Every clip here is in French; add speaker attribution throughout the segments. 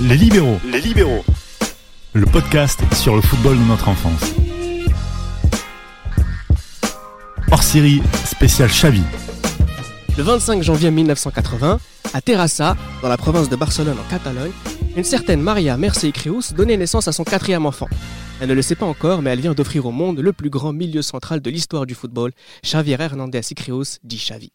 Speaker 1: Les libéraux.
Speaker 2: Les libéraux.
Speaker 1: Le podcast sur le football de notre enfance. Hors série spécial Xavi.
Speaker 3: Le 25 janvier 1980, à Terrassa, dans la province de Barcelone en Catalogne, une certaine Maria Mercey Creus donnait naissance à son quatrième enfant. Elle ne le sait pas encore, mais elle vient d'offrir au monde le plus grand milieu central de l'histoire du football, Xavier Hernandez y Creus, dit Xavi.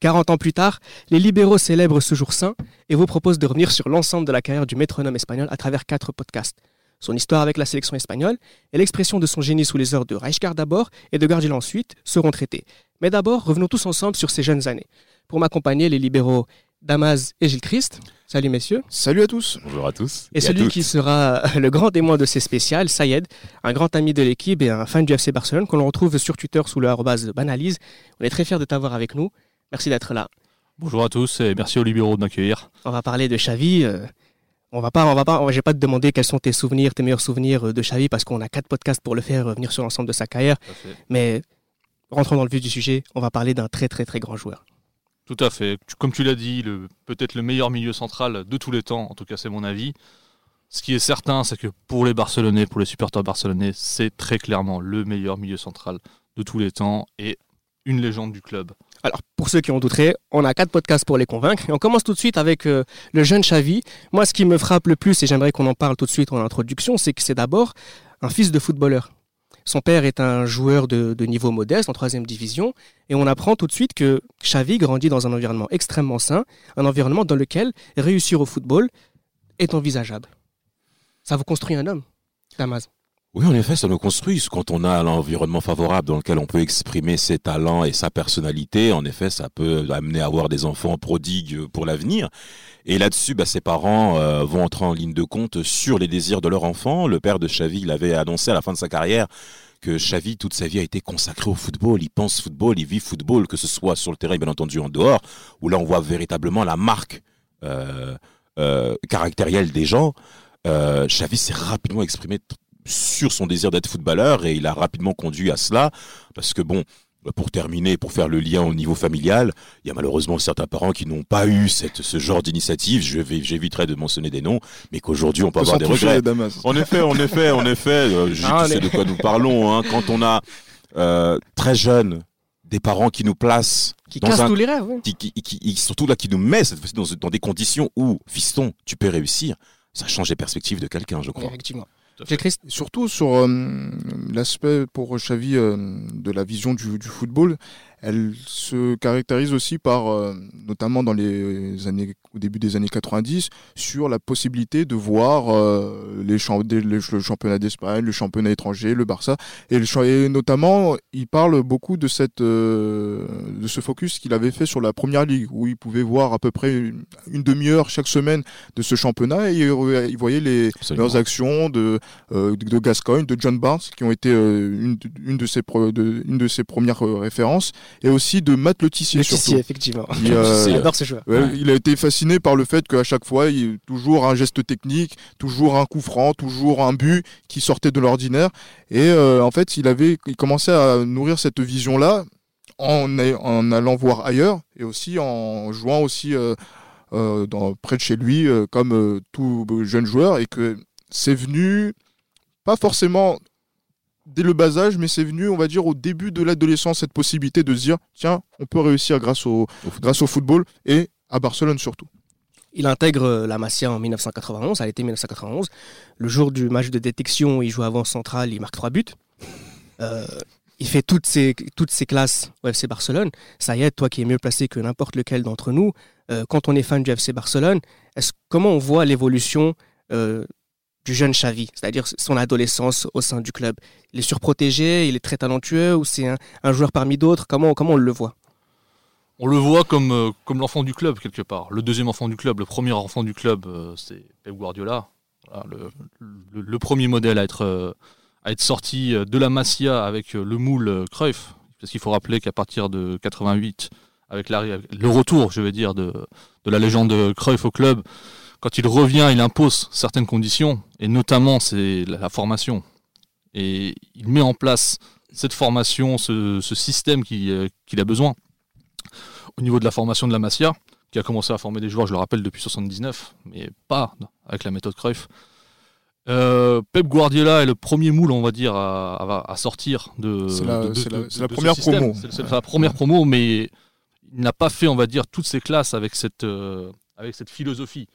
Speaker 3: 40 ans plus tard, les libéraux célèbrent ce jour saint et vous proposent de revenir sur l'ensemble de la carrière du métronome espagnol à travers quatre podcasts. Son histoire avec la sélection espagnole et l'expression de son génie sous les ordres de Rijkaard d'abord et de Guardiola ensuite seront traités. Mais d'abord, revenons tous ensemble sur ces jeunes années. Pour m'accompagner, les libéraux Damas et Gilles Christ. Salut messieurs.
Speaker 4: Salut à tous.
Speaker 2: Bonjour à tous.
Speaker 3: Et, celui qui sera le grand témoin de ces spéciales, Sayed, un grand ami de l'équipe et un fan du FC Barcelone qu'on retrouve sur Twitter sous le banalise. On est très fiers de t'avoir avec nous. Merci d'être là.
Speaker 5: Bonjour à tous et merci aux libéraux de m'accueillir.
Speaker 3: On va parler de Xavi. Euh, on va pas, on va pas, pas te demander quels sont tes souvenirs, tes meilleurs souvenirs euh, de Xavi parce qu'on a quatre podcasts pour le faire, revenir sur l'ensemble de sa carrière. Mais rentrons dans le vif du sujet. On va parler d'un très très très grand joueur.
Speaker 5: Tout à fait. Comme tu l'as dit, peut-être le meilleur milieu central de tous les temps. En tout cas, c'est mon avis. Ce qui est certain, c'est que pour les Barcelonais, pour les supporters barcelonais, c'est très clairement le meilleur milieu central de tous les temps et une légende du club.
Speaker 3: Alors, pour ceux qui ont douté, on a quatre podcasts pour les convaincre. On commence tout de suite avec euh, le jeune Xavi. Moi, ce qui me frappe le plus, et j'aimerais qu'on en parle tout de suite en introduction, c'est que c'est d'abord un fils de footballeur. Son père est un joueur de, niveau modeste en troisième division. Et on apprend tout de suite que Xavi grandit dans un environnement extrêmement sain, un environnement dans lequel réussir au football est envisageable. Ça vous construit un homme, Damas.
Speaker 2: Oui, en effet, ça nous construit. Quand on a l'environnement favorable dans lequel on peut exprimer ses talents et sa personnalité, en effet, ça peut amener à avoir des enfants prodigues pour l'avenir. Et là-dessus, bah, ses parents euh, vont entrer en ligne de compte sur les désirs de leur enfant. Le père de Xavi, il avait annoncé à la fin de sa carrière que Xavi, toute sa vie, a été consacré au football. Il pense football, il vit football, que ce soit sur le terrain, bien entendu, en dehors, où là, on voit véritablement la marque euh, euh, caractérielle des gens. Xavi s'est rapidement exprimé sur son désir d'être footballeur et il a rapidement conduit à cela parce que bon pour terminer, pour faire le lien au niveau familial, il y a malheureusement certains parents qui n'ont pas eu cette, ce genre d'initiative. Je vais, j'éviterai de mentionner des noms, mais qu'aujourd'hui on peut avoir des regrets. En effet, en effet, en effet, euh, je ah, sais de quoi nous parlons. Hein, quand on a euh, très jeune des parents qui nous placent
Speaker 3: qui cassent tous les rêves,
Speaker 2: qui, qui, surtout là qui nous met cette dans, dans des conditions où fiston, tu peux réussir. Ça change les perspectives de quelqu'un, je crois.
Speaker 3: Effectivement.
Speaker 4: Surtout sur euh, l'aspect pour Xavi euh, de la vision du, du, football, elle se caractérise aussi par, euh, notamment dans les années, au début des années 90, sur la possibilité de voir euh, les, le championnat d'Espagne, le championnat étranger, le Barça, et, le, notamment, il parle beaucoup de, cette, euh, de ce focus qu'il avait fait sur la première ligue, où il pouvait voir à peu près une, demi-heure chaque semaine de ce championnat, et il, voyait les leurs actions de, de Gascoigne, de John Barnes, qui ont été une, une, de ses, de, une de ses premières références et aussi de Matt Letizier.
Speaker 3: Letizier, effectivement. Il, euh, ce joueur.
Speaker 4: Il a été fasciné par le fait qu'à chaque fois, il y a toujours un geste technique, toujours un coup franc, toujours un but qui sortait de l'ordinaire. Et euh, en fait, il avait, il commençait à nourrir cette vision-là en, en allant voir ailleurs et aussi en jouant aussi euh, dans, près de chez lui comme tout jeune joueur et que c'est venu pas forcément dès le bas âge, mais c'est venu, on va dire, au début de l'adolescence, cette possibilité de se dire, tiens, on peut réussir grâce au, grâce au football et à Barcelone surtout.
Speaker 3: Il intègre euh, la Masia en 1991, ça a été 1991. Le jour du match de détection, il joue avant central, il marque trois buts. Euh, il fait toutes ses, toutes ses classes au FC Barcelone. Ça y est, toi qui es mieux placé que n'importe lequel d'entre nous, euh, quand on est fan du FC Barcelone, est comment on voit l'évolution du jeune Xavi, c'est-à-dire son adolescence au sein du club Il est surprotégé, il est très talentueux ou c'est un, joueur parmi d'autres? Comment, on le voit?
Speaker 5: On le voit comme, euh, comme l'enfant du club quelque part. Le deuxième enfant du club, le premier enfant du club, euh, c'est Pep Guardiola. le, premier modèle à être, euh, sorti de la Masia avec le moule Cruyff. Parce qu'il faut rappeler qu'à partir de 88, avec le retour, je vais dire, de, de la légende Cruyff au club, quand il revient, il impose certaines conditions, et notamment c'est la formation. Et il met en place cette formation, ce, système euh, qu'il a besoin. Au niveau de la formation de la Masia, qui a commencé à former des joueurs, je le rappelle, depuis 79, mais pas avec la méthode Cruyff. Euh, Pep Guardiola est le premier moule, on va dire, à, à- à sortir de.
Speaker 4: C'est la- première promo.
Speaker 5: C'est la première promo, mais il n'a pas fait, on va dire, toutes ses classes avec cette, euh, avec cette philosophie.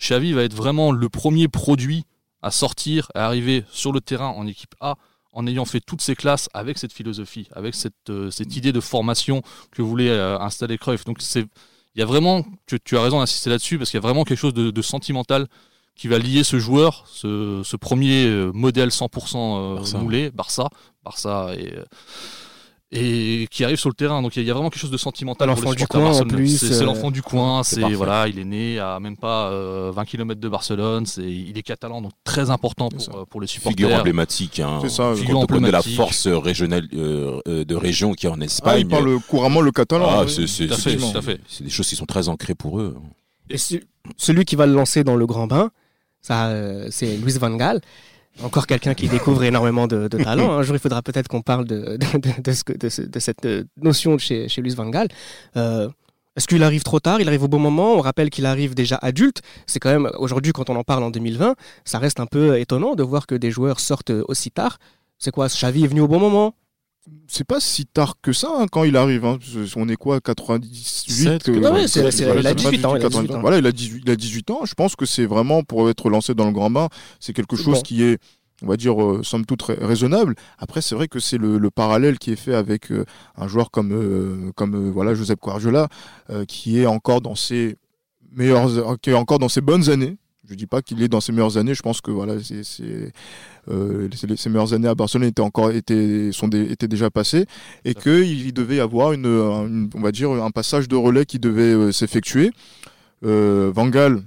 Speaker 5: Xavi va être vraiment le premier produit à sortir, à arriver sur le terrain en équipe A, en ayant fait toutes ses classes avec cette philosophie, avec cette, euh, cette idée de formation que voulait euh, installer Cruyff. Donc il y a vraiment, tu, tu as raison d'insister là-dessus, parce qu'il y a vraiment quelque chose de, de sentimental qui va lier ce joueur, ce, ce premier euh, modèle 100% euh,
Speaker 2: Barça.
Speaker 5: moulé, Barça, Barça et, et qui arrive sur le terrain. Donc il y a- il y a vraiment quelque chose de sentimental.
Speaker 3: L'enfant
Speaker 5: pour les
Speaker 3: du coin, en
Speaker 5: barcelonais.
Speaker 3: plus,
Speaker 5: C'est
Speaker 3: euh,
Speaker 5: l'enfant du coin.
Speaker 2: c'est
Speaker 5: voilà, il est né à même pas euh, 20 km de Barcelone. C'est il est catalan, donc très important pour, euh, pour les
Speaker 2: Figure
Speaker 5: supporters.
Speaker 2: emblématique. Hein.
Speaker 4: C'est ça,
Speaker 5: Figure
Speaker 2: Quand on connaît la
Speaker 5: emblématique.
Speaker 2: force régionale euh, euh, de région qui est en
Speaker 4: Ah,
Speaker 2: Espagne.
Speaker 4: il parle couramment le catalan.
Speaker 2: Ah, c'est des choses qui sont très ancrées pour eux.
Speaker 3: Et ce- celui qui va le lancer dans le grand bain, ça, euh, c'est Luis Van Gaal. Encore quelqu'un qui découvre énormément de, talent. Un jour, il faudra peut-être qu'on parle de, cette euh, notion chez, Luis Van Gaal. Euh, Est-ce qu'il arrive trop tard? Il arrive au bon moment? On rappelle qu'il arrive déjà adulte. C'est quand même, aujourd'hui, quand on en parle en 2020, ça reste un peu étonnant de voir que des joueurs sortent aussi tard. C'est quoi? Xavi est venu au bon moment?
Speaker 4: C'est pas si tard que ça hein, quand il arrive. hein. On est quoi 98
Speaker 2: Sept,
Speaker 4: euh,
Speaker 2: ouais, ouais,
Speaker 3: c'est- c'est-
Speaker 4: voilà,
Speaker 3: il a 18 ans, il a
Speaker 4: 98,
Speaker 3: 18 ans.
Speaker 4: Voilà, il a 18, il a 18 ans. Je pense que c'est vraiment pour être lancé dans le grand bain. C'est quelque chose
Speaker 3: bon.
Speaker 4: qui est, on va dire, euh, somme toute ra- raisonnable. Après, c'est vrai que c'est le, le parallèle qui est fait avec euh, un joueur comme, euh, comme euh, voilà, Josep Guardiola, euh, qui est encore dans ses meilleures, qui est encore dans ses bonnes années. Je dis pas qu'il est dans ses meilleures années. Je pense que voilà, c'est, c'est, euh, ses- meilleures années à Barcelone étaient encore étaient, sont des- étaient déjà passées et qu'il devait y avoir une, une- on va dire un passage de relais qui devait euh, s'effectuer. Euh, Van Gaal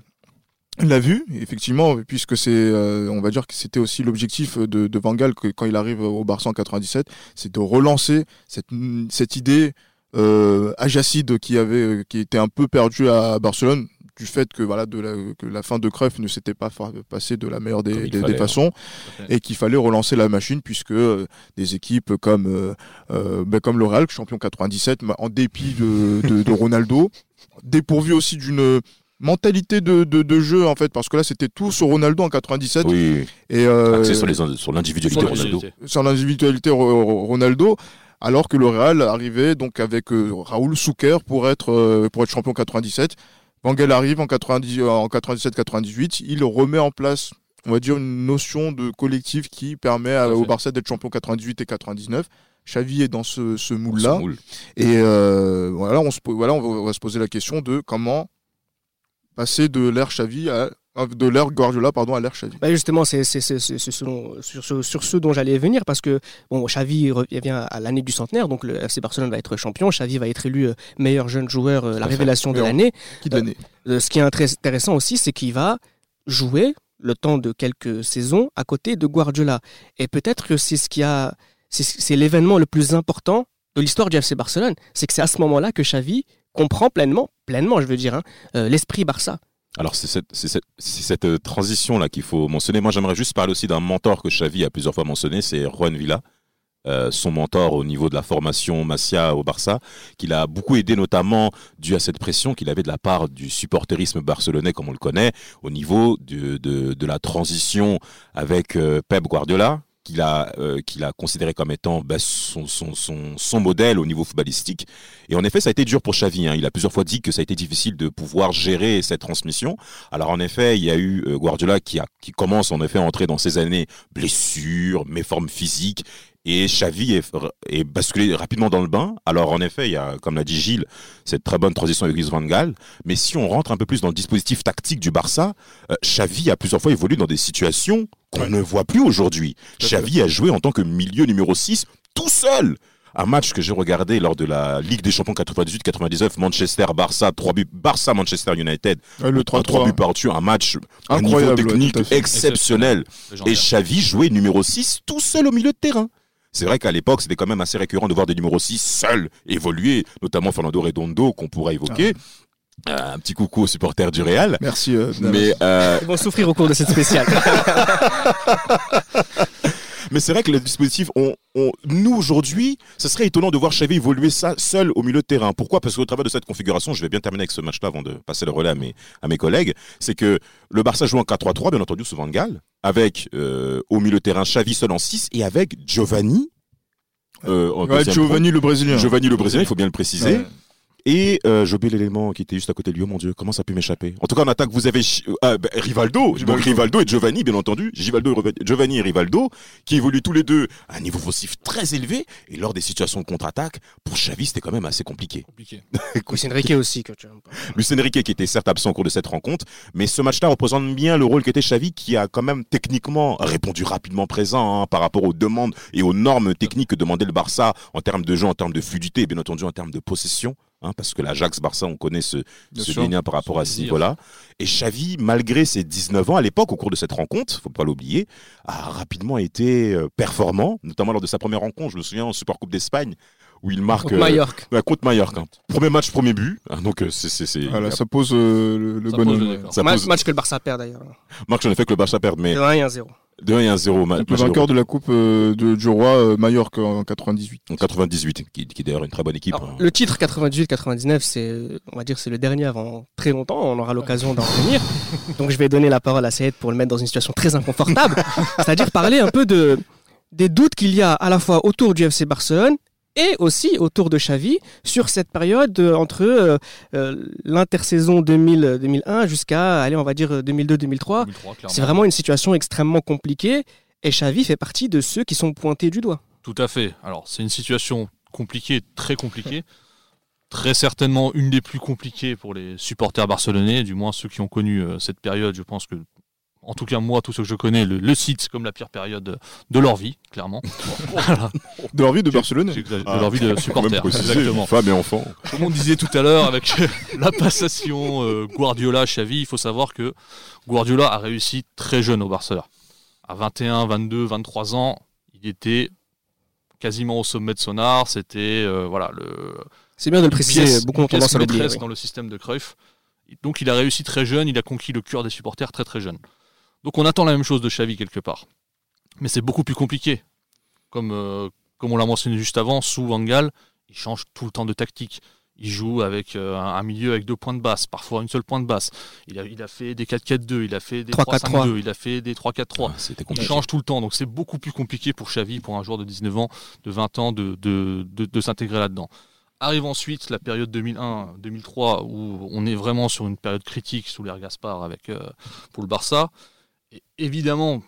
Speaker 4: l'a vu, effectivement, puisque c'est, euh, on va dire que c'était aussi l'objectif de, de Van Gaal que, quand il arrive au Barça en 97, c'est de relancer cette, cette idée euh, Ajacide qui avait, qui était un peu perdue à Barcelone du fait que voilà de la, que la fin de Cruyff ne s'était pas passée de la meilleure des, des- des
Speaker 2: fallait,
Speaker 4: façons et qu'il fallait relancer la machine puisque euh, des équipes comme euh, euh, ben, comme le Real champion 97 ma- en dépit de, de, de Ronaldo dépourvu aussi d'une mentalité de, de, de jeu en fait parce que là c'était tout sur Ronaldo en 97
Speaker 2: Oui,
Speaker 4: et euh,
Speaker 2: axé sur l'individualité Ronaldo.
Speaker 4: sur l'individualité Ro- Ro- Ronaldo alors que le Real arrivait donc avec euh, Raoul Souker pour être euh, pour être champion 97 Van Gaal arrive en 90 en 97-98 il remet en place on va dire une notion de collectif qui permet à- au. Barça d'être champion 98 et 99 Xavi est dans ce, ce moule là
Speaker 2: Ce moule.
Speaker 4: et euh, voilà on se po- voilà on va, on va se poser la question de comment passer de l'ère Xavi à- de l'ère Guardiola pardon à l'ère Xavi
Speaker 3: Bah, justement, c'est sur, ce, sur ce dont j'allais venir parce que bon, Xavi revient à l'année du centenaire, donc le FC Barcelone va être champion. Xavi va être élu euh, meilleur jeune joueur, euh, la révélation de l'année.
Speaker 4: qui de l'année
Speaker 3: Euh, ce qui est intéressant aussi, c'est qu'il va jouer le temps de quelques saisons à côté de Guardiola. Et peut-être que c'est ce qui a, c'est c'est l'événement le plus important de l'histoire du FC Barcelone. C'est que c'est à ce moment-là que Xavi comprend pleinement, pleinement, je veux dire, hein, euh, l'esprit Barça.
Speaker 2: Alors c'est cette, euh, transition-là qu'il faut mentionner. Moi j'aimerais juste parler aussi d'un mentor que Xavi a plusieurs fois mentionné, c'est Juan Villa. Euh, son mentor au niveau de la formation Masia au Barça, qui l'a beaucoup aidé notamment dû à cette pression qu'il avait de la part du supporterisme barcelonais comme on le connaît, au niveau de la transition avec euh, Pep Guardiola, qu'il a, euh, qu'il a considéré comme étant bah, son, son, son, modèle au niveau footballistique. Et en effet, ça a été dur pour Xavi. hein. Il a plusieurs fois dit que ça a été difficile de pouvoir gérer cette transmission. Alors en effet, il y a eu euh, Guardiola qui, a, qui commence en effet à entrer dans ses années blessures, méformes physiques. Et Xavi est, est basculé rapidement dans le bain. Alors en effet, il y a, comme l'a dit Gilles, cette très bonne transition avec Luis Van Gaal. Mais si on rentre un peu plus dans le dispositif tactique du Barça, euh, Xavi a plusieurs fois évolué dans des situations qu'on ne voit plus aujourd'hui. Xavi a joué en tant que milieu numéro 6 tout seul. Un match que j'ai regardé lors de la Ligue des Champions 98-99, Manchester-Barça, 3 buts, Barça-Manchester United,
Speaker 4: Ouais, le
Speaker 2: 3
Speaker 4: 3-3
Speaker 2: buts partout, un match, un niveau
Speaker 4: Incroyable, ouais,
Speaker 2: technique
Speaker 4: fait.
Speaker 2: exceptionnel. Et. Xavi jouait numéro 6 tout seul au milieu de terrain. C'est vrai qu'à l'époque, c'était quand même assez récurrent de voir des numéros 6 seuls évoluer, notamment Fernando Redondo, qu'on pourra évoquer. Euh, un petit coucou aux supporters du Real.
Speaker 4: Merci. euh.
Speaker 2: Mais, euh,
Speaker 3: Ils vont souffrir au cours de cette spéciale.
Speaker 2: Mais c'est vrai que le dispositif, on, on- nous aujourd'hui, ce serait étonnant de voir Xavi évoluer ça seul au milieu de terrain. Pourquoi? Parce qu'au travers de cette configuration, je vais bien terminer avec ce match-là avant de passer le relais à mes, à mes collègues, c'est que le Barça joue en 4-3-3, bien entendu, sous Van Gaal, avec euh, au milieu de terrain Xavi seul en 6 et avec Giovanni. euh, en
Speaker 4: Ouais, Giovanni le Brésilien.
Speaker 2: Giovanni le Brésilien, il faut bien le préciser.
Speaker 4: Ouais.
Speaker 2: Et euh, j'ai oublié l'élément qui était juste à côté de lui. Oh mon Dieu, comment ça a pu m'échapper? En tout cas, en attaque, vous avez euh, bah, Rivaldo, donc Rivaldo et Giovanni, bien entendu. Givaldo, Giovanni et Rivaldo, qui évoluent tous les deux à un niveau offensif très élevé. Et lors des situations de contre-attaque, pour Xavi, c'était quand même assez compliqué.
Speaker 5: Compliqué.
Speaker 3: Luis Enrique aussi, que tu aimes pas.
Speaker 2: Lucien Enrique, qui était certes absent au cours de cette rencontre, mais ce match-là représente bien le rôle qu'était Xavi, qui a quand même techniquement répondu rapidement présent hein, par rapport aux demandes et aux normes techniques que demandait le Barça en termes de jeu, en termes de fluidité et bien entendu en termes de possession. Hein, parce que l'Ajax-Barça, on connaît ce, lien par rapport à ce niveau-là. Et Xavi, malgré ses 19 ans à l'époque, au cours de cette rencontre, faut pas l'oublier, a rapidement été euh, performant, notamment lors de sa première rencontre. Je me souviens en Supercoupe d'Espagne, où il marque euh,
Speaker 3: Mallorca.
Speaker 2: contre Mallorca. hein. Premier match, premier but. hein, donc euh, c'est c'est c'est
Speaker 4: Voilà, ça pose euh, le, le
Speaker 5: Ça
Speaker 4: bon
Speaker 5: pose le
Speaker 2: ça pose-
Speaker 3: Match que le Barça perd d'ailleurs.
Speaker 2: Marc, j'en ai fait que le Barça perde, mais
Speaker 3: De 1 et 1-0.
Speaker 2: de 1 et 1 0 ma-
Speaker 4: Le
Speaker 2: match
Speaker 4: vainqueur de la Coupe euh, de, du Roi euh, Mallorca en 98.
Speaker 2: en 98, qui, qui est d'ailleurs une très bonne équipe.
Speaker 3: Alors,
Speaker 2: hein.
Speaker 3: le titre 98-99, c'est, on va dire, c'est le dernier avant très longtemps. On aura l'occasion d'en revenir. Donc, je vais donner la parole à Saïd pour le mettre dans une situation très inconfortable. C'est-à-dire parler un peu de, des doutes qu'il y a à la fois autour du FC Barcelone et aussi autour de Xavi sur cette période euh, entre euh, euh, l'intersaison 2000-2001 jusqu'à, allez, on va dire 2002-2003.
Speaker 5: 2003,
Speaker 3: C'est vraiment une situation extrêmement compliquée. Et Xavi fait partie de ceux qui sont pointés du doigt.
Speaker 5: Tout à fait. Alors, c'est une situation compliquée, très compliquée. Très certainement une des plus compliquées pour les supporters barcelonais, du moins ceux qui ont connu euh, cette période. Je pense que, en tout cas, moi, tous ceux que je connais, le, le cite comme la pire période de, de leur vie, clairement. Voilà.
Speaker 4: De leur vie de Barcelone.
Speaker 5: De
Speaker 2: Ah,
Speaker 5: leur vie de supporter.
Speaker 2: préciser,
Speaker 5: Exactement.
Speaker 2: Femme et enfant.
Speaker 5: Comme on disait tout à l'heure avec la passation euh, Guardiola-Xavi, il faut savoir que Guardiola a réussi très jeune au Barcelone. À 21, 22, 23 ans, il était quasiment au sommet de son art. C'était euh, voilà le
Speaker 3: C'est bien de le préciser,
Speaker 5: pièce-
Speaker 3: beaucoup tendance à l'oublier.
Speaker 5: maîtresse
Speaker 3: oui.
Speaker 5: dans le système de Cruyff. Donc il a réussi très jeune, il a conquis le cœur des supporters très très jeune. Donc on attend la même chose de Xavi quelque part. Mais c'est beaucoup plus compliqué. Comme, euh, comme on l'a mentionné juste avant, sous Van Gaal, il change tout le temps de tactique. Il joue avec euh, un milieu avec deux points de basse, parfois une seule point de basse. Il a, il a fait des 4-4-2, il a fait des
Speaker 3: 3-4-3.
Speaker 5: 3-5-2, il a fait des 3-4-3.
Speaker 2: Ah,
Speaker 5: Il change tout le temps, donc c'est beaucoup plus compliqué pour Xavi, pour un joueur de 19 ans, de 20 ans, de, de, de, de s'intégrer là-dedans. Arrive ensuite la période 2001-2003, où on est vraiment sur une période critique sous l'ère Gaspard avec, euh, pour le Barça. Et évidemment,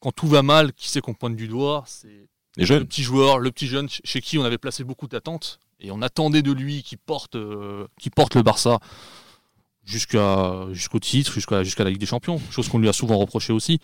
Speaker 5: quand tout va mal, qui c'est qu'on pointe du doigt? C'est le petit joueur, le petit jeune chez qui on avait placé beaucoup d'attentes. Et on attendait de lui qu'il porte, euh, porte le Barça jusqu'à, jusqu'au titre, jusqu'à, jusqu'à la Ligue des Champions, chose qu'on lui a souvent reproché aussi.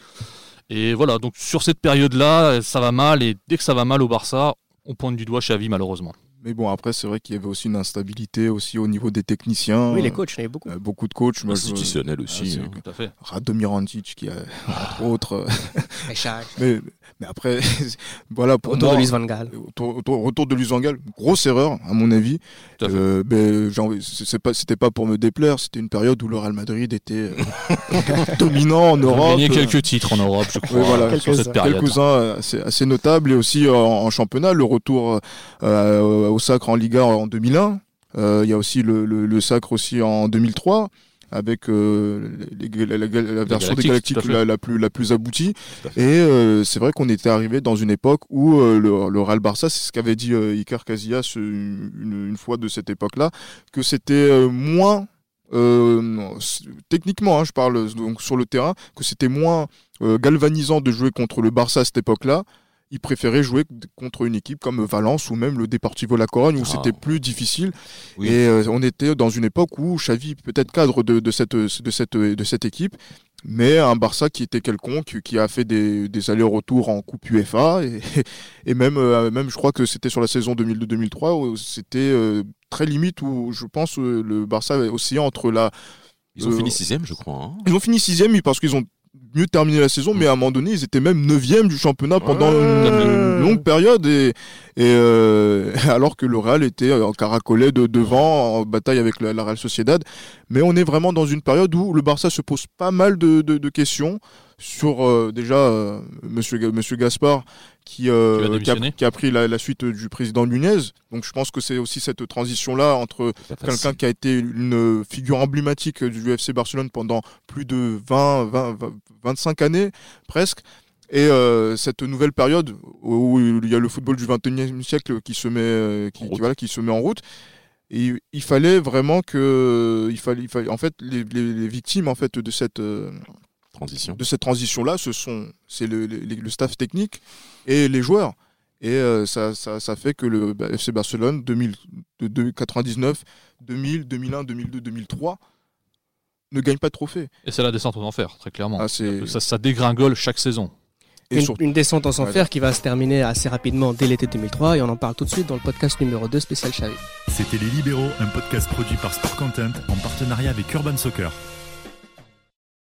Speaker 5: Et voilà, donc sur cette période-là, ça va mal, et dès que ça va mal au Barça, on pointe du doigt Xavi malheureusement.
Speaker 4: Mais bon, après, c'est vrai qu'il y avait aussi une instabilité aussi au niveau des techniciens.
Speaker 3: Oui, les coachs, il y en avait beaucoup.
Speaker 4: Euh, beaucoup de coachs. Moi, je-
Speaker 2: Institutionnel
Speaker 4: Ah,
Speaker 2: aussi.
Speaker 4: c'est-
Speaker 2: hein.
Speaker 5: Tout à fait.
Speaker 4: Radomir Antic, qui a, entre autres. euh,
Speaker 3: Échange.
Speaker 4: mais, mais après, voilà, pour moi,
Speaker 3: de Luis Van Gaal.
Speaker 4: Autour- retour de Luis Van Gaal, grosse erreur à mon avis.
Speaker 5: Tout à fait.
Speaker 4: Euh, ben, pas, c'était pas pour me déplaire, c'était une période où le Real Madrid était euh, dominant en
Speaker 5: Ils ont
Speaker 4: Europe.
Speaker 5: gagné quelques titres en Europe, je crois,
Speaker 4: Oui, voilà.
Speaker 5: sur
Speaker 3: Quelques-uns.
Speaker 5: cette période.
Speaker 4: Quelques-uns euh, assez, assez notables et aussi euh, en, en championnat, le retour euh, au sacre en Liga en 2001. Euh, Il y a aussi le, le- le sacre aussi en 2003 avec euh, les- la, la- la version des
Speaker 5: Galactiques,
Speaker 4: la, la plus, la plus aboutie. Et euh, c'est vrai qu'on était arrivé dans une époque où euh, le, le Real Barça, c'est ce qu'avait dit Iker Casillas une, une fois de cette époque-là, que c'était moins euh, techniquement, hein, je parle donc sur le terrain, que c'était moins euh, galvanisant de jouer contre le Barça à cette époque-là. Ils préféraient jouer contre une équipe comme Valence ou même le Deportivo La Corogne où
Speaker 2: Ah.
Speaker 4: c'était plus difficile.
Speaker 2: Oui.
Speaker 4: Et euh, on était dans une époque où Xavi peut-être cadre de, de cette, de, cette, de cette équipe, mais un Barça qui était quelconque, qui a fait des, des allers-retours en Coupe UEFA et, et même, euh, même je crois que c'était sur la saison 2002-2003 où c'était euh, très limite où je pense le Barça oscillé entre la
Speaker 2: Ils ont fini sixième, je crois. hein.
Speaker 4: ils ont fini sixième parce qu'ils ont mieux terminer la saison, mais à un moment donné, ils étaient même 9 du championnat pendant
Speaker 2: Ouais.
Speaker 4: une, longue période, et, et euh, alors que le Real était en caracolé de devant, en bataille avec la, la Real Sociedad. Mais on est vraiment dans une période où le Barça se pose pas mal de, de- de questions sur euh, déjà euh, Monsieur, Monsieur Gaspard qui, euh,
Speaker 5: Qui
Speaker 4: a,
Speaker 5: démissionner?
Speaker 4: qui a pris la, la suite du président Nunez. Donc je pense que c'est aussi cette transition-là entre quelqu'un qui a été une figure emblématique du FC Barcelone pendant plus de 20, 20, 20, 25 années presque. Et euh, cette nouvelle période où il y a le football du 21e siècle qui se met, euh, qui,
Speaker 2: En
Speaker 4: qui,
Speaker 2: route.
Speaker 4: voilà, qui se met en route. Et il fallait vraiment que, il fallait, il fallait en fait, les, les- les victimes en fait de cette, euh,
Speaker 2: Transition.
Speaker 4: de cette transition-là, ce sont, c'est le, le- le staff technique et les joueurs. Et euh, ça, ça, ça fait que le bah, FC Barcelone 2000, de, de 99, 2000, 2001, 2002, 2003 ne gagne pas de trophée.
Speaker 5: Et c'est la descente aux enfers, très clairement.
Speaker 4: Ah, c'est-
Speaker 5: ça, ça dégringole chaque saison.
Speaker 4: Et
Speaker 3: Une,
Speaker 4: surtout,
Speaker 3: une descente en
Speaker 4: Ouais.
Speaker 3: enfer qui va se terminer assez rapidement dès l'été 2003 et on en parle tout de suite dans le podcast numéro 2 spécial Xavi.
Speaker 1: C'était Les Libéraux, un podcast produit par Sport Content en partenariat avec Urban Soccer.